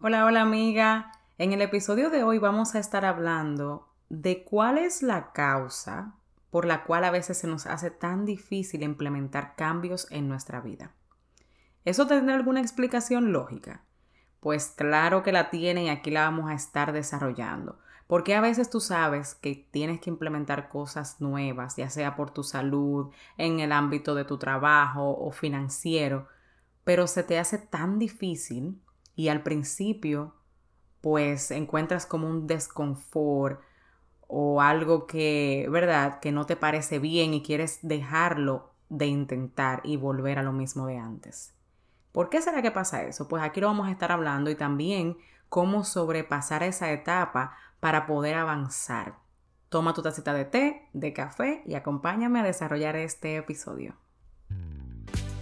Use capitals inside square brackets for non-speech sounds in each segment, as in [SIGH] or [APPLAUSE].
Hola, hola amiga. En el episodio de hoy vamos a estar hablando de cuál es la causa por la cual a veces se nos hace tan difícil implementar cambios en nuestra vida. ¿Eso tendrá alguna explicación lógica? Pues claro que la tiene y aquí la vamos a estar desarrollando. Porque a veces tú sabes que tienes que implementar cosas nuevas, ya sea por tu salud, en el ámbito de tu trabajo o financiero, pero se te hace tan difícil y al principio pues encuentras como un desconfort o algo que, ¿verdad?, que no te parece bien y quieres dejarlo de intentar y volver a lo mismo de antes. ¿Por qué será que pasa eso? Pues aquí lo vamos a estar hablando y también cómo sobrepasar esa etapa para poder avanzar. Toma tu tacita de té, de café y acompáñame a desarrollar este episodio.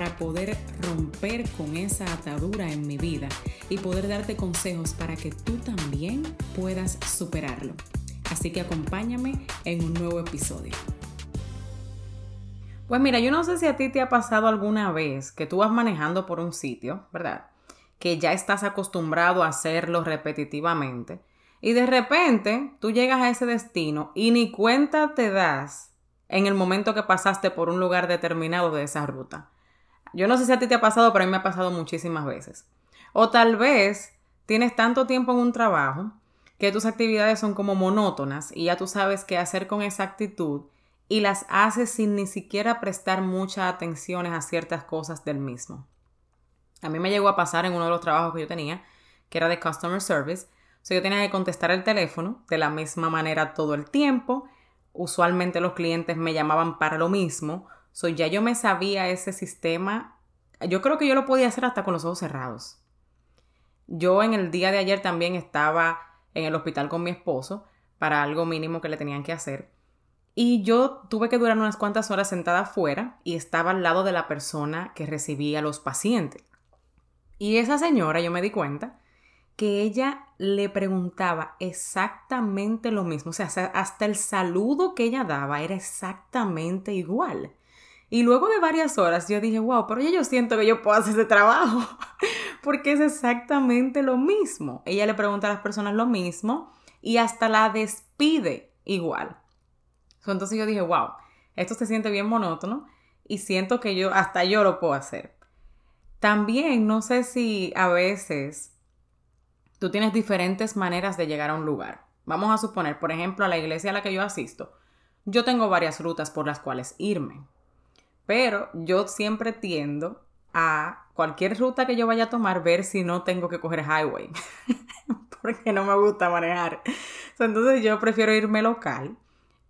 para poder romper con esa atadura en mi vida y poder darte consejos para que tú también puedas superarlo. Así que acompáñame en un nuevo episodio. Pues mira, yo no sé si a ti te ha pasado alguna vez que tú vas manejando por un sitio, ¿verdad? Que ya estás acostumbrado a hacerlo repetitivamente y de repente tú llegas a ese destino y ni cuenta te das en el momento que pasaste por un lugar determinado de esa ruta. Yo no sé si a ti te ha pasado, pero a mí me ha pasado muchísimas veces. O tal vez tienes tanto tiempo en un trabajo que tus actividades son como monótonas y ya tú sabes qué hacer con esa actitud y las haces sin ni siquiera prestar mucha atención a ciertas cosas del mismo. A mí me llegó a pasar en uno de los trabajos que yo tenía, que era de customer service. O sea, yo tenía que contestar el teléfono de la misma manera todo el tiempo. Usualmente los clientes me llamaban para lo mismo So, ya yo me sabía ese sistema. Yo creo que yo lo podía hacer hasta con los ojos cerrados. Yo en el día de ayer también estaba en el hospital con mi esposo para algo mínimo que le tenían que hacer. Y yo tuve que durar unas cuantas horas sentada afuera y estaba al lado de la persona que recibía a los pacientes. Y esa señora, yo me di cuenta, que ella le preguntaba exactamente lo mismo. O sea, hasta el saludo que ella daba era exactamente igual. Y luego de varias horas yo dije, wow, pero yo siento que yo puedo hacer ese trabajo, [LAUGHS] porque es exactamente lo mismo. Ella le pregunta a las personas lo mismo y hasta la despide igual. Entonces yo dije, wow, esto se siente bien monótono y siento que yo, hasta yo lo puedo hacer. También no sé si a veces tú tienes diferentes maneras de llegar a un lugar. Vamos a suponer, por ejemplo, a la iglesia a la que yo asisto. Yo tengo varias rutas por las cuales irme. Pero yo siempre tiendo a cualquier ruta que yo vaya a tomar ver si no tengo que coger highway. [LAUGHS] Porque no me gusta manejar. Entonces yo prefiero irme local.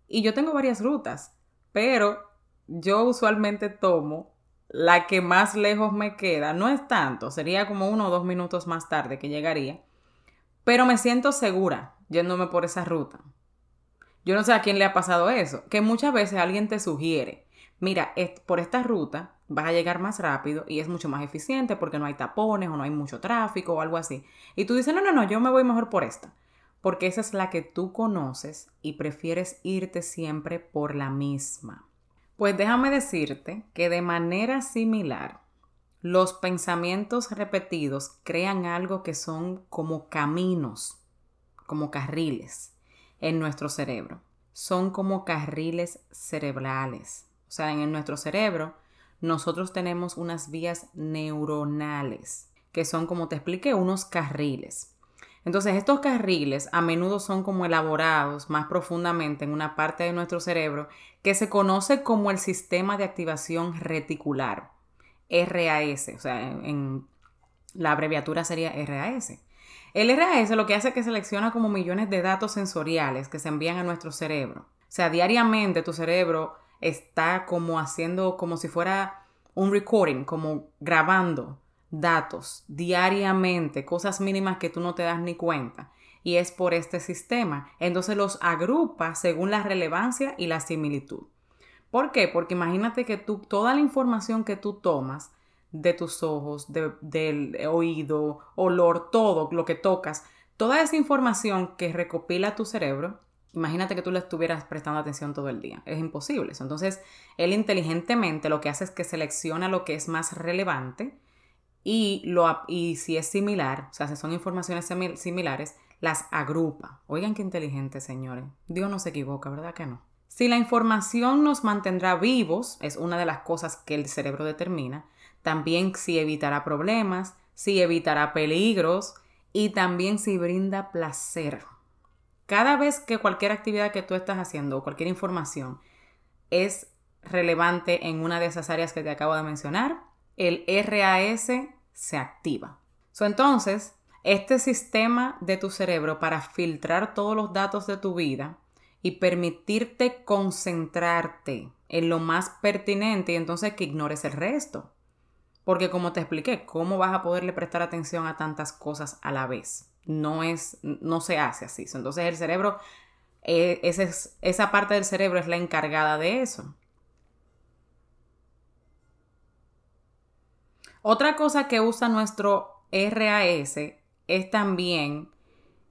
Y yo tengo varias rutas. Pero yo usualmente tomo la que más lejos me queda. No es tanto. Sería como uno o dos minutos más tarde que llegaría. Pero me siento segura yéndome por esa ruta. Yo no sé a quién le ha pasado eso. Que muchas veces alguien te sugiere mira, por esta ruta vas a llegar más rápido y es mucho más eficiente porque no hay tapones o no hay mucho tráfico o algo así. Y tú dices, no, no, no, yo me voy mejor por esta. Porque esa es la que tú conoces y prefieres irte siempre por la misma. Pues déjame decirte que de manera similar, los pensamientos repetidos crean algo que son como caminos, como carriles en nuestro cerebro. Son como carriles cerebrales o sea, en nuestro cerebro, nosotros tenemos unas vías neuronales, que son, como te expliqué, unos carriles. Entonces, estos carriles a menudo son como elaborados más profundamente en una parte de nuestro cerebro que se conoce como el sistema de activación reticular, RAS, o sea, en, la abreviatura sería RAS. El RAS lo que hace es que selecciona como millones de datos sensoriales que se envían a nuestro cerebro. O sea, diariamente tu cerebro está como haciendo como si fuera un recording, como grabando datos diariamente, cosas mínimas que tú no te das ni cuenta. y es por este sistema. Entonces los agrupa según la relevancia y la similitud. ¿Por qué? Porque imagínate que tú, toda la información que tú tomas de tus ojos, del oído, olor, todo lo que tocas, toda esa información que recopila tu cerebro, imagínate que tú le estuvieras prestando atención todo el día. Es imposible. Entonces, él inteligentemente lo que hace es que selecciona lo que es más relevante y, lo, y si es similar, o sea, si son informaciones similares, las agrupa. Oigan qué inteligente, señores. Dios no se equivoca, ¿verdad que no? Si la información nos mantendrá vivos, es una de las cosas que el cerebro determina, también si evitará problemas, si evitará peligros y también si brinda placer. Cada vez que cualquier actividad que tú estás haciendo o cualquier información es relevante en una de esas áreas que te acabo de mencionar, el RAS se activa. entonces, este sistema de tu cerebro para filtrar todos los datos de tu vida y permitirte concentrarte en lo más pertinente y entonces que ignores el resto. Porque como te expliqué, ¿cómo vas a poderle prestar atención a tantas cosas a la vez? No es, no se hace así. Entonces el cerebro, eh, esa parte del cerebro es la encargada de eso. Otra cosa que usa nuestro RAS es también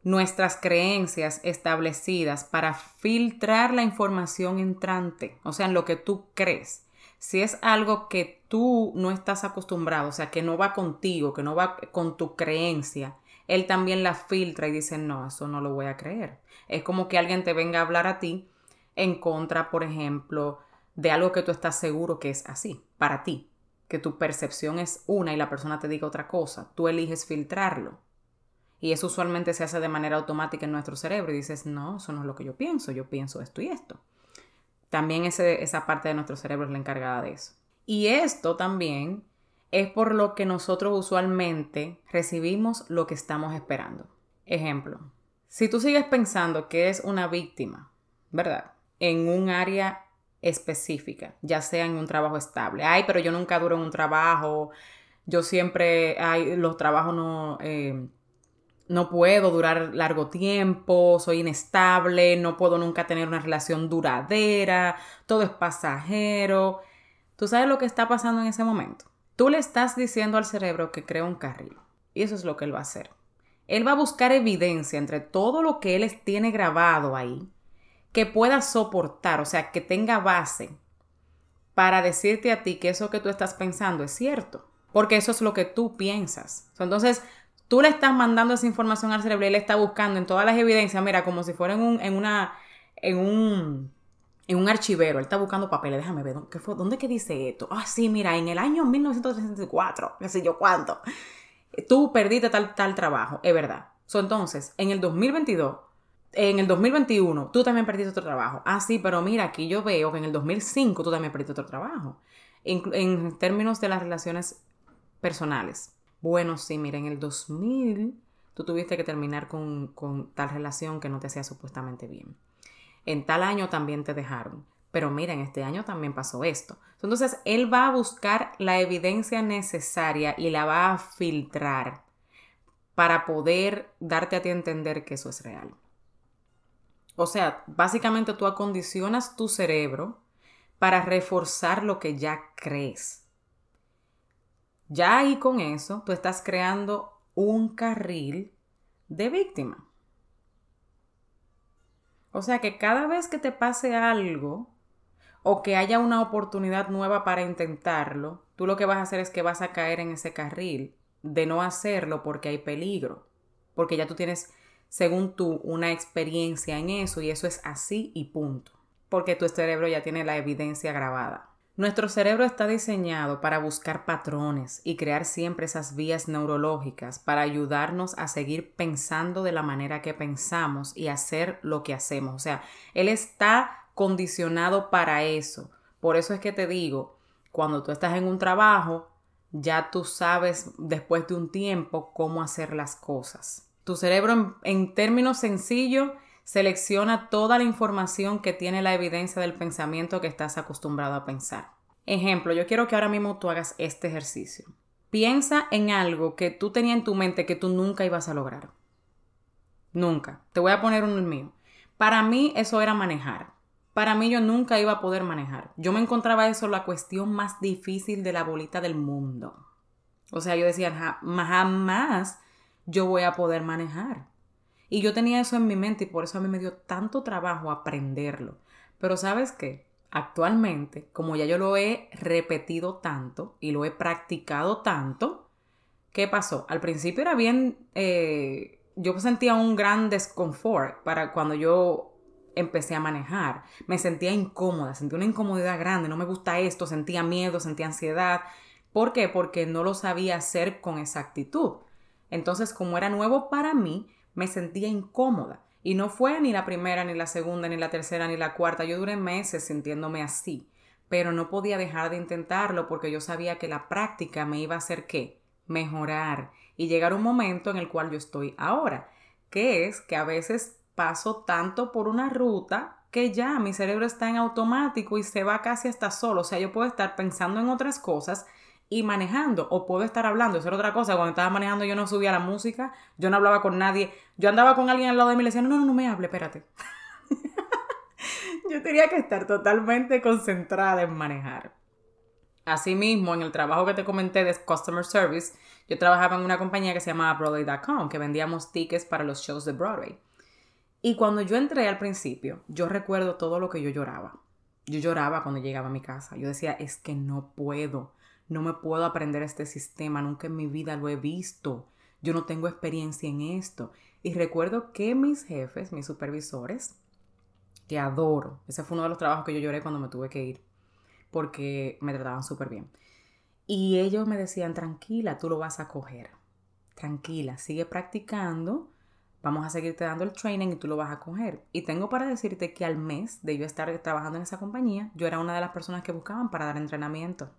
nuestras creencias establecidas para filtrar la información entrante, o sea, en lo que tú crees. Si es algo que tú no estás acostumbrado, o sea, que no va contigo, que no va con tu creencia, él también la filtra y dice, no, eso no lo voy a creer. Es como que alguien te venga a hablar a ti en contra, por ejemplo, de algo que tú estás seguro que es así, para ti que tu percepción es una y la persona te diga otra cosa, tú eliges filtrarlo. Y eso usualmente se hace de manera automática en nuestro cerebro y dices, no, eso no es lo que yo pienso, yo pienso esto y esto. También esa parte de nuestro cerebro es la encargada de eso. Y esto también es por lo que nosotros usualmente recibimos lo que estamos esperando. Ejemplo, si tú sigues pensando que eres una víctima, ¿verdad? En un área específica, ya sea en un trabajo estable. Ay, pero yo nunca duro en un trabajo, yo siempre, ay, los trabajos no, eh, no puedo durar largo tiempo, soy inestable, no puedo nunca tener una relación duradera, todo es pasajero. ¿Tú sabes lo que está pasando en ese momento? Tú le estás diciendo al cerebro que crea un carril y eso es lo que él va a hacer. Él va a buscar evidencia entre todo lo que él tiene grabado ahí que pueda soportar, o sea, que tenga base para decirte a ti que eso que tú estás pensando es cierto, porque eso es lo que tú piensas. Entonces, tú le estás mandando esa información al cerebro y él está buscando en todas las evidencias, mira, como si fuera en un, en una, en un, en un archivero, él está buscando papeles, déjame ver, ¿qué fue? ¿dónde que dice esto? Ah, sí, mira, en el año 1964, qué sé yo cuánto, tú perdiste tal, tal trabajo, es verdad. entonces, en el 2022, en el 2021 tú también perdiste otro trabajo. Ah, sí, pero mira, aquí yo veo que en el 2005 tú también perdiste otro trabajo. En, términos de las relaciones personales. Bueno, sí, mira, en el 2000 tú tuviste que terminar con, con tal relación que no te hacía supuestamente bien. En tal año también te dejaron. Pero mira, en este año también pasó esto. Entonces, él va a buscar la evidencia necesaria y la va a filtrar para poder darte a ti entender que eso es real. O sea, básicamente tú acondicionas tu cerebro para reforzar lo que ya crees. Ya ahí con eso, tú estás creando un carril de víctima. O sea que cada vez que te pase algo o que haya una oportunidad nueva para intentarlo, tú lo que vas a hacer es que vas a caer en ese carril de no hacerlo porque hay peligro, porque ya tú tienes según tú, una experiencia en eso y eso es así y punto, porque tu cerebro ya tiene la evidencia grabada. Nuestro cerebro está diseñado para buscar patrones y crear siempre esas vías neurológicas para ayudarnos a seguir pensando de la manera que pensamos y hacer lo que hacemos. O sea, él está condicionado para eso. Por eso es que te digo, cuando tú estás en un trabajo, ya tú sabes después de un tiempo cómo hacer las cosas. Tu cerebro, en, términos sencillos, selecciona toda la información que tiene la evidencia del pensamiento que estás acostumbrado a pensar. Ejemplo, yo quiero que ahora mismo tú hagas este ejercicio. Piensa en algo que tú tenías en tu mente que tú nunca ibas a lograr. Nunca. Te voy a poner uno mío. Para mí eso era manejar. Para mí yo nunca iba a poder manejar. Yo me encontraba eso la cuestión más difícil de la bolita del mundo. O sea, yo decía, jamás yo voy a poder manejar. Y yo tenía eso en mi mente y por eso a mí me dio tanto trabajo aprenderlo. Pero sabes qué? Actualmente, como ya yo lo he repetido tanto y lo he practicado tanto, ¿qué pasó? Al principio era bien, eh, yo sentía un gran desconfort para cuando yo empecé a manejar. Me sentía incómoda, sentía una incomodidad grande, no me gusta esto, sentía miedo, sentía ansiedad. ¿Por qué? Porque no lo sabía hacer con exactitud. Entonces, como era nuevo para mí, me sentía incómoda. Y no fue ni la primera, ni la segunda, ni la tercera, ni la cuarta. Yo duré meses sintiéndome así. Pero no podía dejar de intentarlo porque yo sabía que la práctica me iba a hacer qué? Mejorar y llegar a un momento en el cual yo estoy ahora. Que es que a veces paso tanto por una ruta que ya mi cerebro está en automático y se va casi hasta solo. O sea, yo puedo estar pensando en otras cosas y manejando o puedo estar hablando, eso era otra cosa, cuando estaba manejando yo no subía la música, yo no hablaba con nadie, yo andaba con alguien al lado de mí y le decía, no, no, no, me hable, espérate. [LAUGHS] yo tenía que estar totalmente concentrada en manejar. Asimismo, en el trabajo que te comenté de Customer Service, yo trabajaba en una compañía que se llamaba Broadway.com, que vendíamos tickets para los shows de Broadway. Y cuando yo entré al principio, yo recuerdo todo lo que yo lloraba. Yo lloraba cuando llegaba a mi casa. Yo decía, es que no puedo no me puedo aprender este sistema, nunca en mi vida lo he visto, yo no tengo experiencia en esto. Y recuerdo que mis jefes, mis supervisores, que adoro, ese fue uno de los trabajos que yo lloré cuando me tuve que ir, porque me trataban súper bien. Y ellos me decían, tranquila, tú lo vas a coger. Tranquila, sigue practicando, vamos a seguirte dando el training y tú lo vas a coger. Y tengo para decirte que al mes de yo estar trabajando en esa compañía, yo era una de las personas que buscaban para dar entrenamiento.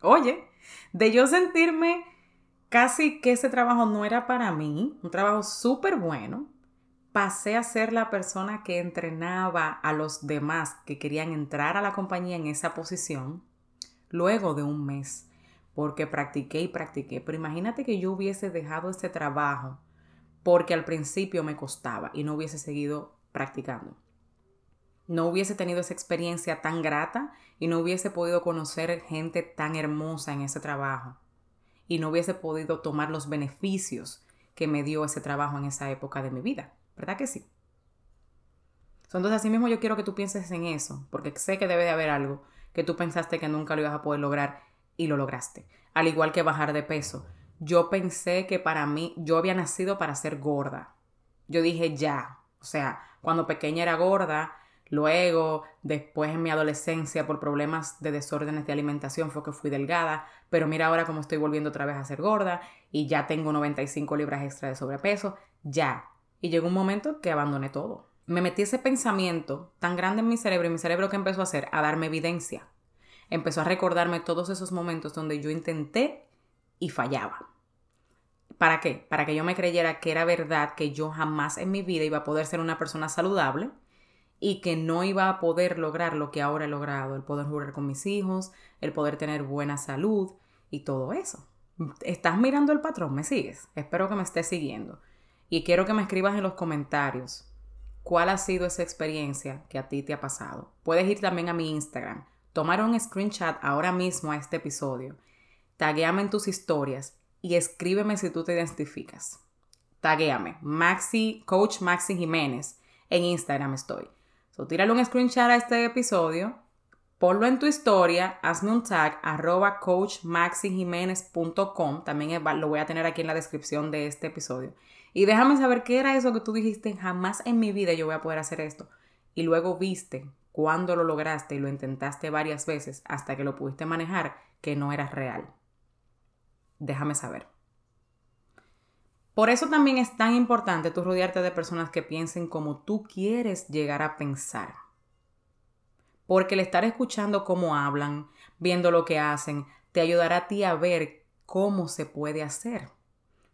Oye, de yo sentirme casi que ese trabajo no era para mí, un trabajo súper bueno, pasé a ser la persona que entrenaba a los demás que querían entrar a la compañía en esa posición luego de un mes, porque practiqué y practiqué. Pero imagínate que yo hubiese dejado ese trabajo porque al principio me costaba y no hubiese seguido practicando no hubiese tenido esa experiencia tan grata y no hubiese podido conocer gente tan hermosa en ese trabajo y no hubiese podido tomar los beneficios que me dio ese trabajo en esa época de mi vida. ¿Verdad que sí? Entonces, así mismo yo quiero que tú pienses en eso, porque sé que debe de haber algo que tú pensaste que nunca lo ibas a poder lograr y lo lograste. Al igual que bajar de peso. Yo pensé que para mí, yo había nacido para ser gorda. Yo dije ya. O sea, cuando pequeña era gorda, Luego, después en mi adolescencia, por problemas de desórdenes de alimentación, fue que fui delgada, pero mira ahora cómo estoy volviendo otra vez a ser gorda y ya tengo 95 libras extra de sobrepeso, ya. Y llegó un momento que abandoné todo. Me metí ese pensamiento tan grande en mi cerebro y mi cerebro que empezó a hacer, a darme evidencia. Empezó a recordarme todos esos momentos donde yo intenté y fallaba. ¿Para qué? Para que yo me creyera que era verdad que yo jamás en mi vida iba a poder ser una persona saludable, y que no iba a poder lograr lo que ahora he logrado, el poder jugar con mis hijos, el poder tener buena salud y todo eso. ¿Estás mirando el patrón? ¿Me sigues? Espero que me estés siguiendo. Y quiero que me escribas en los comentarios cuál ha sido esa experiencia que a ti te ha pasado. Puedes ir también a mi Instagram, tomar un screenshot ahora mismo a este episodio, taguéame en tus historias y escríbeme si tú te identificas. Taguéame, Maxi, Coach Maxi Jiménez, en Instagram estoy. So, tírale un screenshot a este episodio, ponlo en tu historia, hazme un tag, arroba coachmaxijiménez.com, también lo voy a tener aquí en la descripción de este episodio. Y déjame saber qué era eso que tú dijiste, jamás en mi vida yo voy a poder hacer esto. Y luego viste cuando lo lograste y lo intentaste varias veces hasta que lo pudiste manejar, que no era real. Déjame saber. Por eso también es tan importante tú rodearte de personas que piensen como tú quieres llegar a pensar. Porque el estar escuchando cómo hablan, viendo lo que hacen, te ayudará a ti a ver cómo se puede hacer.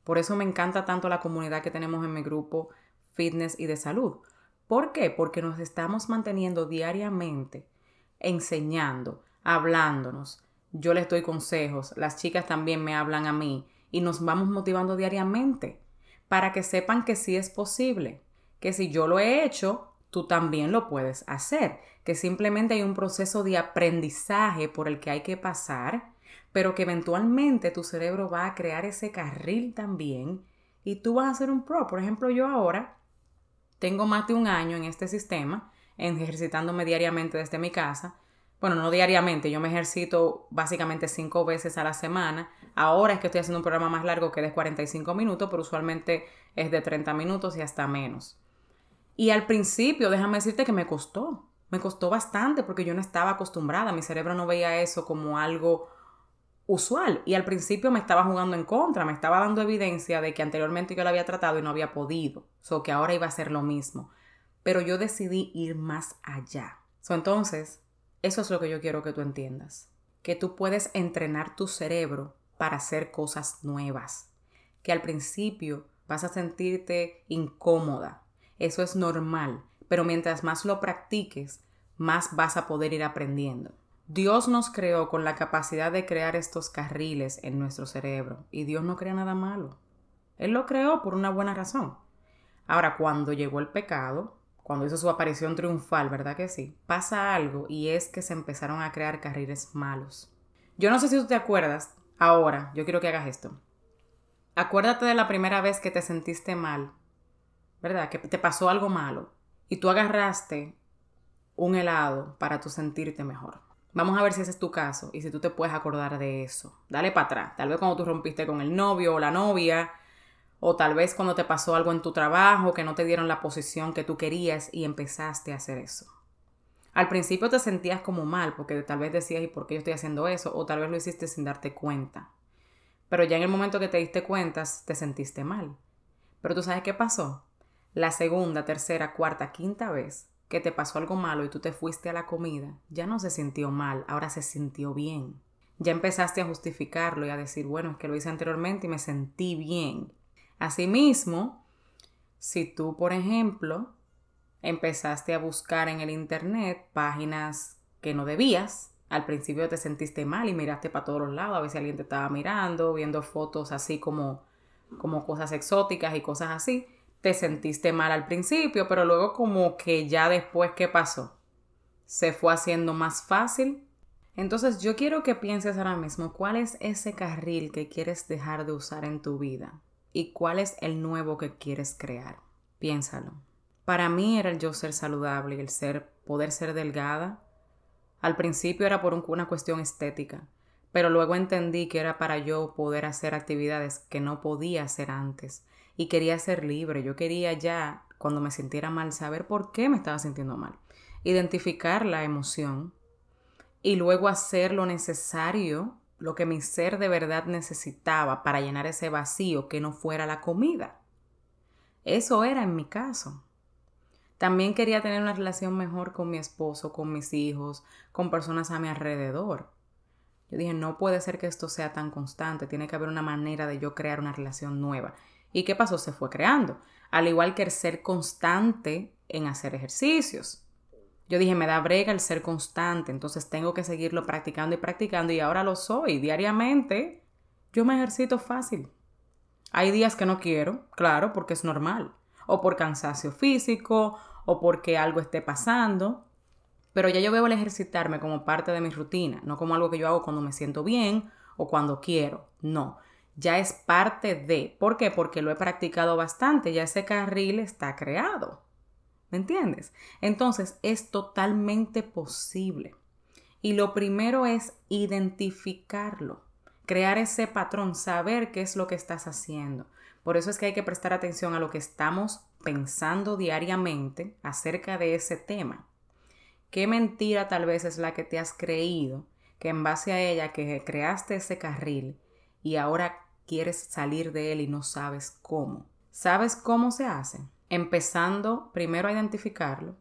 Por eso me encanta tanto la comunidad que tenemos en mi grupo Fitness y de Salud. ¿Por qué? Porque nos estamos manteniendo diariamente enseñando, hablándonos. Yo les doy consejos, las chicas también me hablan a mí y nos vamos motivando diariamente para que sepan que sí es posible, que si yo lo he hecho, tú también lo puedes hacer, que simplemente hay un proceso de aprendizaje por el que hay que pasar, pero que eventualmente tu cerebro va a crear ese carril también y tú vas a ser un pro. Por ejemplo, yo ahora tengo más de un año en este sistema, ejercitándome diariamente desde mi casa. Bueno, no diariamente, yo me ejercito básicamente cinco veces a la semana. Ahora es que estoy haciendo un programa más largo que de 45 minutos, pero usualmente es de 30 minutos y hasta menos. Y al principio, déjame decirte que me costó. Me costó bastante porque yo no estaba acostumbrada. Mi cerebro no veía eso como algo usual. Y al principio me estaba jugando en contra, me estaba dando evidencia de que anteriormente yo lo había tratado y no había podido. So que ahora iba a ser lo mismo. Pero yo decidí ir más allá. Entonces, eso es lo que yo quiero que tú entiendas. Que tú puedes entrenar tu cerebro para hacer cosas nuevas. Que al principio vas a sentirte incómoda. Eso es normal. Pero mientras más lo practiques, más vas a poder ir aprendiendo. Dios nos creó con la capacidad de crear estos carriles en nuestro cerebro y Dios no crea nada malo. Él lo creó por una buena razón. Ahora, cuando llegó el pecado, cuando hizo su aparición triunfal, ¿verdad que sí? Pasa algo y es que se empezaron a crear carriles malos. Yo no sé si tú te acuerdas, ahora, yo quiero que hagas esto. Acuérdate de la primera vez que te sentiste mal, ¿verdad? Que te pasó algo malo y tú agarraste un helado para tú sentirte mejor. Vamos a ver si ese es tu caso y si tú te puedes acordar de eso. Dale para atrás. Tal vez cuando tú rompiste con el novio o la novia, o tal vez cuando te pasó algo en tu trabajo que no te dieron la posición que tú querías y empezaste a hacer eso. Al principio te sentías como mal porque tal vez decías, ¿y por qué yo estoy haciendo eso? O tal vez lo hiciste sin darte cuenta. Pero ya en el momento que te diste cuenta, te sentiste mal. Pero tú sabes qué pasó. La segunda, tercera, cuarta, quinta vez que te pasó algo malo y tú te fuiste a la comida, ya no se sintió mal, ahora se sintió bien. Ya empezaste a justificarlo y a decir, bueno, es que lo hice anteriormente y me sentí bien. Asimismo, si tú, por ejemplo, empezaste a buscar en el Internet páginas que no debías, al principio te sentiste mal y miraste para todos los lados, a ver si alguien te estaba mirando, viendo fotos así como, como cosas exóticas y cosas así te sentiste mal al principio, pero luego como que ya después, ¿qué pasó? Se fue haciendo más fácil. Entonces yo quiero que pienses ahora mismo cuál es ese carril que quieres dejar de usar en tu vida y cuál es el nuevo que quieres crear. Piénsalo. Para mí era el yo ser saludable y el ser poder ser delgada. Al principio era por una cuestión estética, pero luego entendí que era para yo poder hacer actividades que no podía hacer antes y quería ser libre. Yo quería ya, cuando me sintiera mal, saber por qué me estaba sintiendo mal. Identificar la emoción y luego hacer lo necesario, lo que mi ser de verdad necesitaba para llenar ese vacío que no fuera la comida. Eso era en mi caso. También quería tener una relación mejor con mi esposo, con mis hijos, con personas a mi alrededor. Yo dije, no puede ser que esto sea tan constante, tiene que haber una manera de yo crear una relación nueva. ¿Y qué pasó? Se fue creando. Al igual que el ser constante en hacer ejercicios. Yo dije, me da brega el ser constante, entonces tengo que seguirlo practicando y practicando y ahora lo soy diariamente. Yo me ejercito fácil. Hay días que no quiero, claro, porque es normal, o por cansancio físico, o porque algo esté pasando, pero ya yo veo el ejercitarme como parte de mi rutina, no como algo que yo hago cuando me siento bien o cuando quiero, no ya es parte de. ¿Por qué? Porque lo he practicado bastante, ya ese carril está creado. ¿Me entiendes? Entonces es totalmente posible. Y lo primero es identificarlo, crear ese patrón, saber qué es lo que estás haciendo. Por eso es que hay que prestar atención a lo que estamos pensando diariamente acerca de ese tema. ¿Qué mentira tal vez es la que te has creído? Que en base a ella que creaste ese carril y ahora quieres salir de él y no sabes cómo. ¿Sabes cómo se hace? Empezando primero a identificarlo.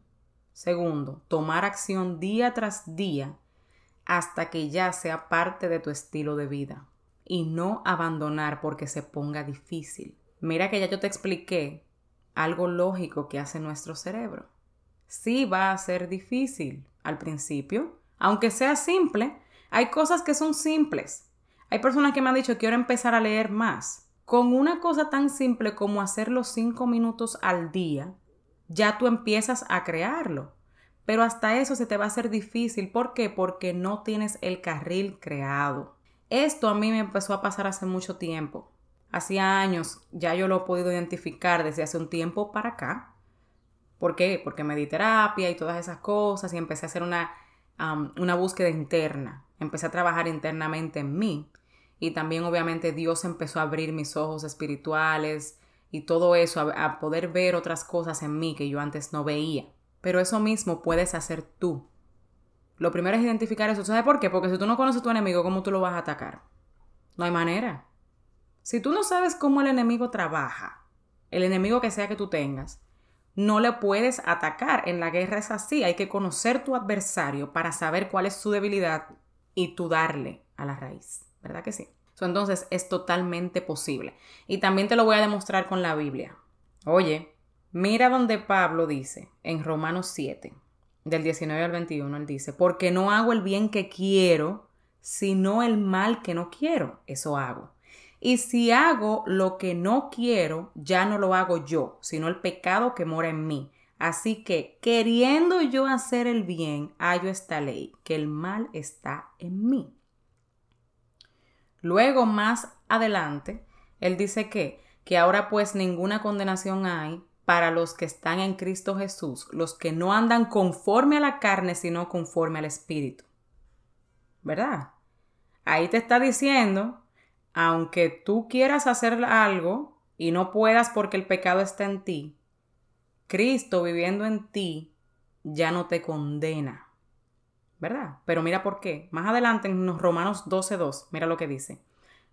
Segundo, tomar acción día tras día hasta que ya sea parte de tu estilo de vida. Y no abandonar porque se ponga difícil. Mira que ya yo te expliqué algo lógico que hace nuestro cerebro. Sí va a ser difícil al principio, aunque sea simple. Hay cosas que son simples, hay personas que me han dicho, quiero empezar a leer más. Con una cosa tan simple como hacerlo cinco minutos al día, ya tú empiezas a crearlo. Pero hasta eso se te va a hacer difícil. ¿Por qué? Porque no tienes el carril creado. Esto a mí me empezó a pasar hace mucho tiempo. Hacía años, ya yo lo he podido identificar desde hace un tiempo para acá. ¿Por qué? Porque me di terapia y todas esas cosas y empecé a hacer una, una búsqueda interna. Empecé a trabajar internamente en mí. Y también obviamente Dios empezó a abrir mis ojos espirituales y todo eso, a poder ver otras cosas en mí que yo antes no veía. Pero eso mismo puedes hacer tú. Lo primero es identificar eso. ¿Sabes por qué? Porque si tú no conoces a tu enemigo, ¿cómo tú lo vas a atacar? No hay manera. Si tú no sabes cómo el enemigo trabaja, el enemigo que sea que tú tengas, no le puedes atacar. En la guerra es así. Hay que conocer tu adversario para saber cuál es su debilidad y tú darle a la raíz. ¿Verdad que sí? entonces es totalmente posible. Y también te lo voy a demostrar con la Biblia. Oye, Mira donde Pablo dice en Romanos 7, del 19 al 21, él dice, porque no hago el bien que quiero, sino el mal que no quiero, eso hago. Y si hago lo que no quiero, ya no lo hago yo, sino el pecado que mora en mí. Así que, queriendo yo hacer el bien, hallo esta ley, que el mal está en mí. Luego, más adelante, él dice que, que ahora pues ninguna condenación hay para los que están en Cristo Jesús, los que no andan conforme a la carne, sino conforme al Espíritu. ¿Verdad? Ahí te está diciendo, aunque tú quieras hacer algo y no puedas porque el pecado está en ti, Cristo viviendo en ti ya no te condena. ¿Verdad? Pero mira por qué. Más adelante en los Romanos 12.2, mira lo que dice.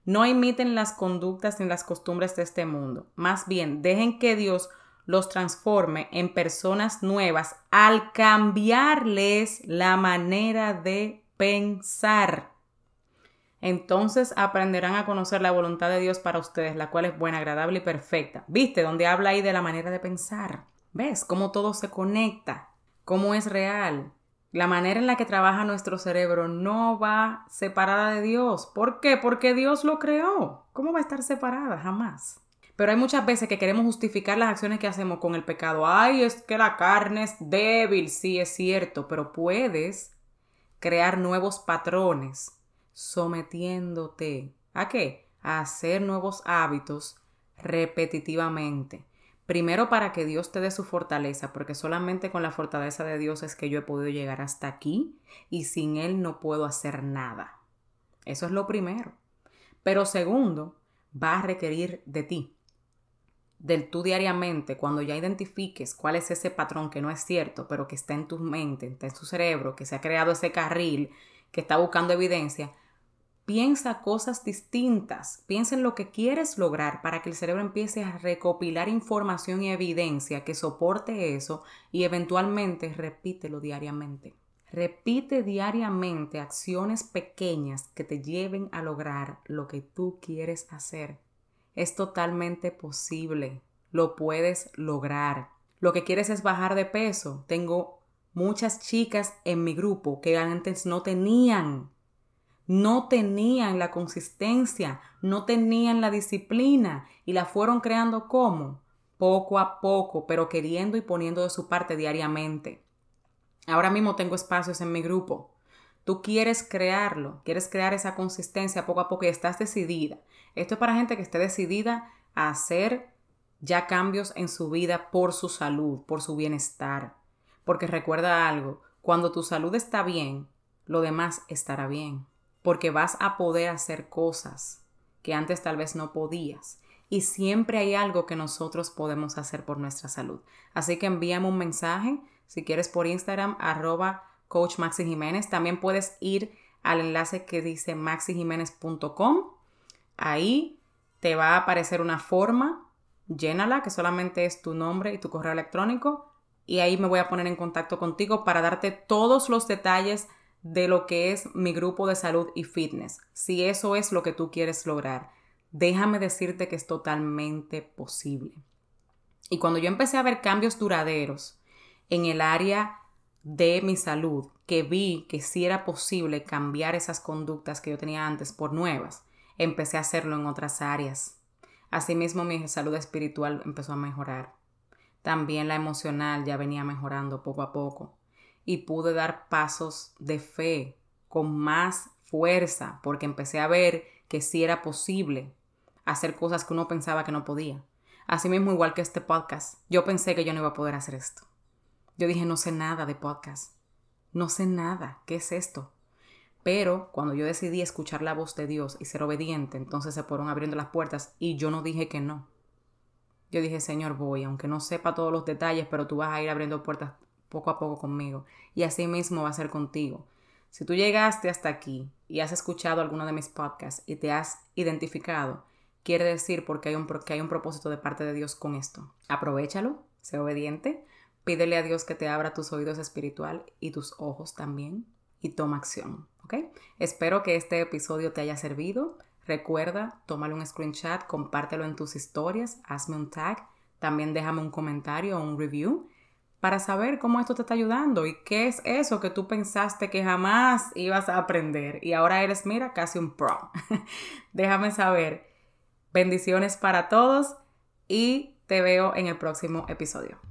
No imiten las conductas ni las costumbres de este mundo. Más bien, dejen que Dios los transforme en personas nuevas al cambiarles la manera de pensar. Entonces aprenderán a conocer la voluntad de Dios para ustedes, la cual es buena, agradable y perfecta. ¿Viste? Donde habla ahí de la manera de pensar. ¿Ves cómo todo se conecta? ¿Cómo es real? La manera en la que trabaja nuestro cerebro no va separada de Dios. ¿Por qué? Porque Dios lo creó. ¿Cómo va a estar separada? Jamás. Pero hay muchas veces que queremos justificar las acciones que hacemos con el pecado. Ay, es que la carne es débil, sí es cierto, pero puedes crear nuevos patrones sometiéndote a qué? A hacer nuevos hábitos repetitivamente. Primero para que Dios te dé su fortaleza, porque solamente con la fortaleza de Dios es que yo he podido llegar hasta aquí y sin Él no puedo hacer nada. Eso es lo primero. Pero segundo, va a requerir de ti del tú diariamente, cuando ya identifiques cuál es ese patrón que no es cierto, pero que está en tu mente, está en tu cerebro, que se ha creado ese carril, que está buscando evidencia, piensa cosas distintas, piensa en lo que quieres lograr para que el cerebro empiece a recopilar información y evidencia que soporte eso y eventualmente repítelo diariamente. Repite diariamente acciones pequeñas que te lleven a lograr lo que tú quieres hacer. Es totalmente posible. Lo puedes lograr. Lo que quieres es bajar de peso. Tengo muchas chicas en mi grupo que antes no tenían, no tenían la consistencia, no tenían la disciplina y la fueron creando como poco a poco, pero queriendo y poniendo de su parte diariamente. Ahora mismo tengo espacios en mi grupo. Tú quieres crearlo, quieres crear esa consistencia poco a poco y estás decidida. Esto es para gente que esté decidida a hacer ya cambios en su vida por su salud, por su bienestar. Porque recuerda algo, cuando tu salud está bien, lo demás estará bien. Porque vas a poder hacer cosas que antes tal vez no podías. Y siempre hay algo que nosotros podemos hacer por nuestra salud. Así que envíame un mensaje, si quieres por Instagram, arroba coach. También puedes ir al enlace que dice maxijiménez.com Ahí te va a aparecer una forma, llénala, que solamente es tu nombre y tu correo electrónico, y ahí me voy a poner en contacto contigo para darte todos los detalles de lo que es mi grupo de salud y fitness, si eso es lo que tú quieres lograr. Déjame decirte que es totalmente posible. Y cuando yo empecé a ver cambios duraderos en el área de mi salud, que vi que sí era posible cambiar esas conductas que yo tenía antes por nuevas, empecé a hacerlo en otras áreas. Asimismo, mi salud espiritual empezó a mejorar. También la emocional ya venía mejorando poco a poco. Y pude dar pasos de fe con más fuerza porque empecé a ver que sí era posible hacer cosas que uno pensaba que no podía. Asimismo, igual que este podcast, yo pensé que yo no iba a poder hacer esto. Yo dije, no sé nada de podcast. No sé nada. ¿Qué es esto? Pero cuando yo decidí escuchar la voz de Dios y ser obediente, entonces se fueron abriendo las puertas y yo no dije que no. Yo dije, Señor, voy, aunque no sepa todos los detalles, pero tú vas a ir abriendo puertas poco a poco conmigo. Y así mismo va a ser contigo. Si tú llegaste hasta aquí y has escuchado alguno de mis podcasts y te has identificado, quiere decir porque hay un, que hay un propósito de parte de Dios con esto. Aprovechalo, sé obediente, pídele a Dios que te abra tus oídos espiritual y tus ojos también y toma acción. ¿Ok? Espero que este episodio te haya servido. Recuerda, tómale un screenshot, compártelo en tus historias, hazme un tag, también déjame un comentario o un review para saber cómo esto te está ayudando y qué es eso que tú pensaste que jamás ibas a aprender y ahora eres, mira, casi un pro. [LAUGHS] Déjame saber. Bendiciones para todos y te veo en el próximo episodio.